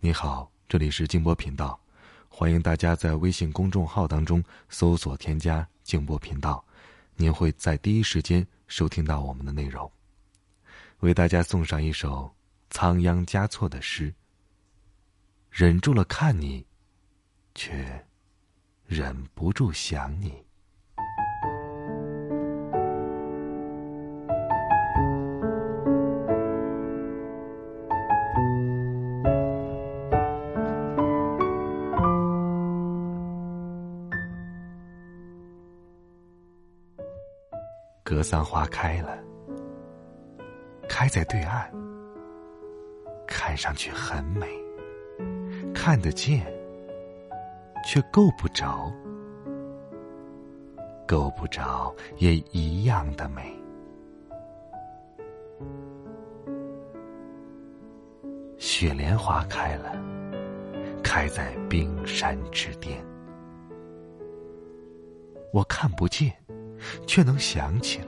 你好，这里是静波频道，欢迎大家在微信公众号当中搜索添加“静波频道”，您会在第一时间收听到我们的内容。为大家送上一首仓央嘉措的诗：忍住了看你，却忍不住想你。格桑花开了，开在对岸，看上去很美，看得见，却够不着，够不着也一样的美。雪莲花开了，开在冰山之巅，我看不见。却能想起来，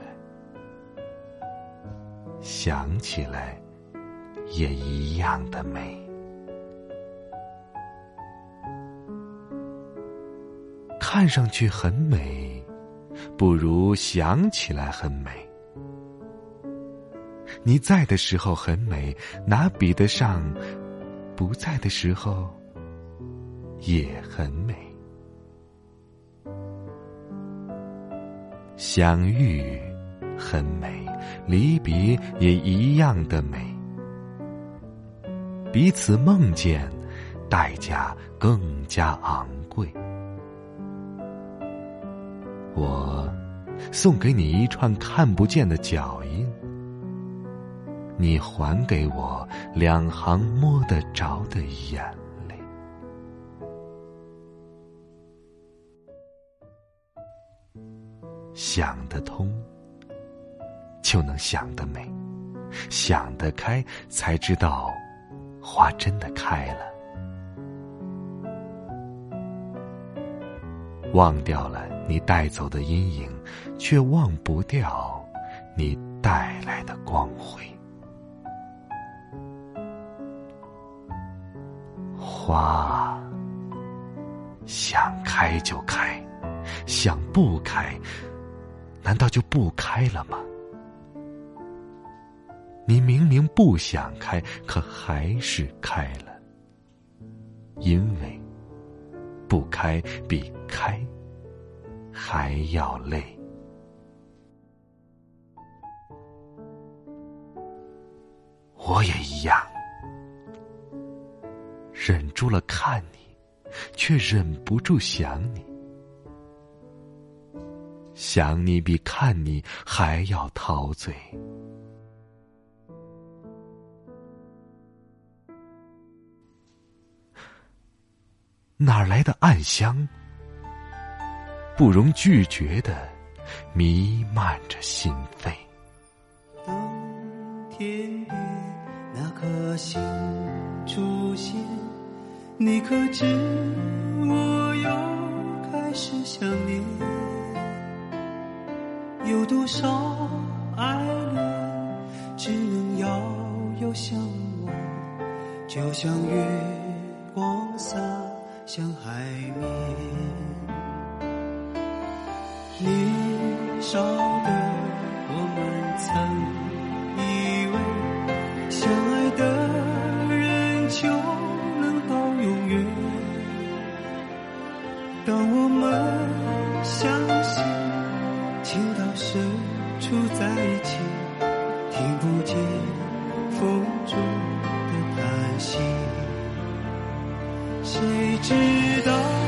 想起来也一样的美。看上去很美，不如想起来很美。你在的时候很美，哪比得上不在的时候也很美？相遇很美，离别也一样的美。彼此梦见，代价更加昂贵。我送给你一串看不见的脚印，你还给我两行摸得着的眼。想得通，就能想得美；想得开，才知道花真的开了。忘掉了你带走的阴影，却忘不掉你带来的光辉。花想开就开，想不开。难道就不开了吗？你明明不想开，可还是开了，因为不开比开还要累。我也一样，忍住了看你，却忍不住想你。想你比看你还要陶醉，哪来的暗香？不容拒绝的弥漫着心扉。当天边那颗星出现，你可知我又开始想念？有多少爱恋，只能遥遥相望，就像月光洒向海面。年少的我们曾以为，相谁知道？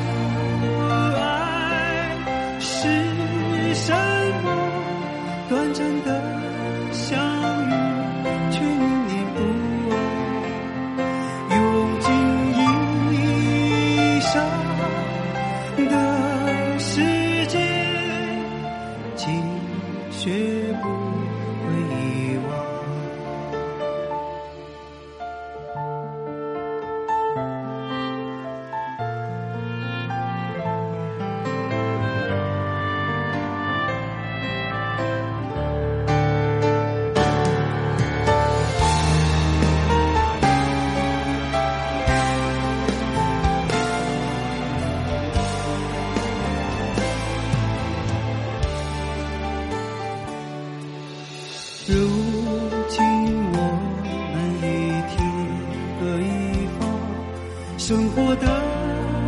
生活的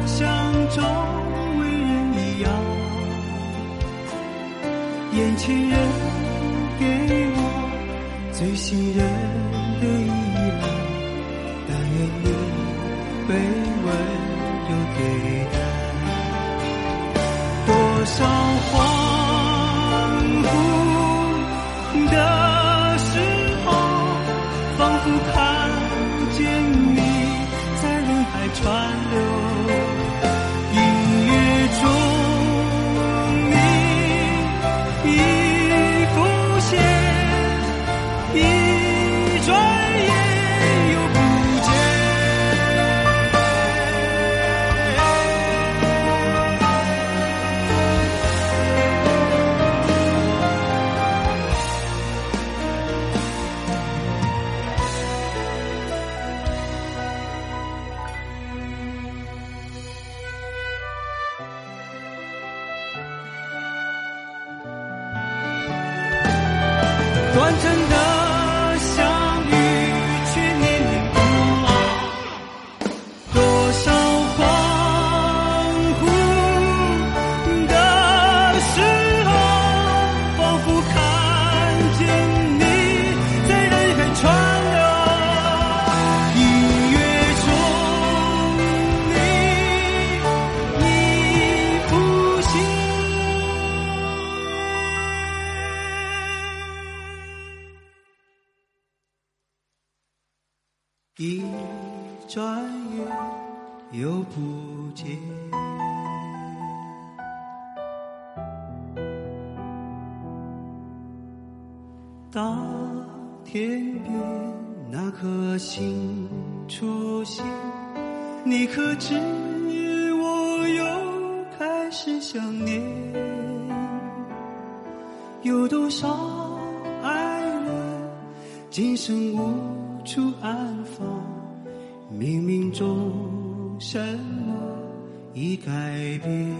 像周围人一样，眼前人给我最信任的依赖，但愿你被温柔对待，多少恍短暂的一转眼又不见。大天边那颗星出现，你可知我又开始想念？有多少爱恋今生无处安放？冥冥中什么已改变？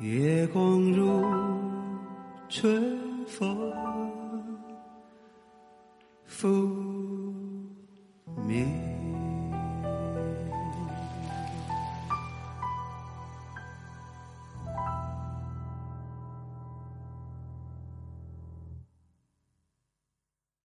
月光如春风拂面。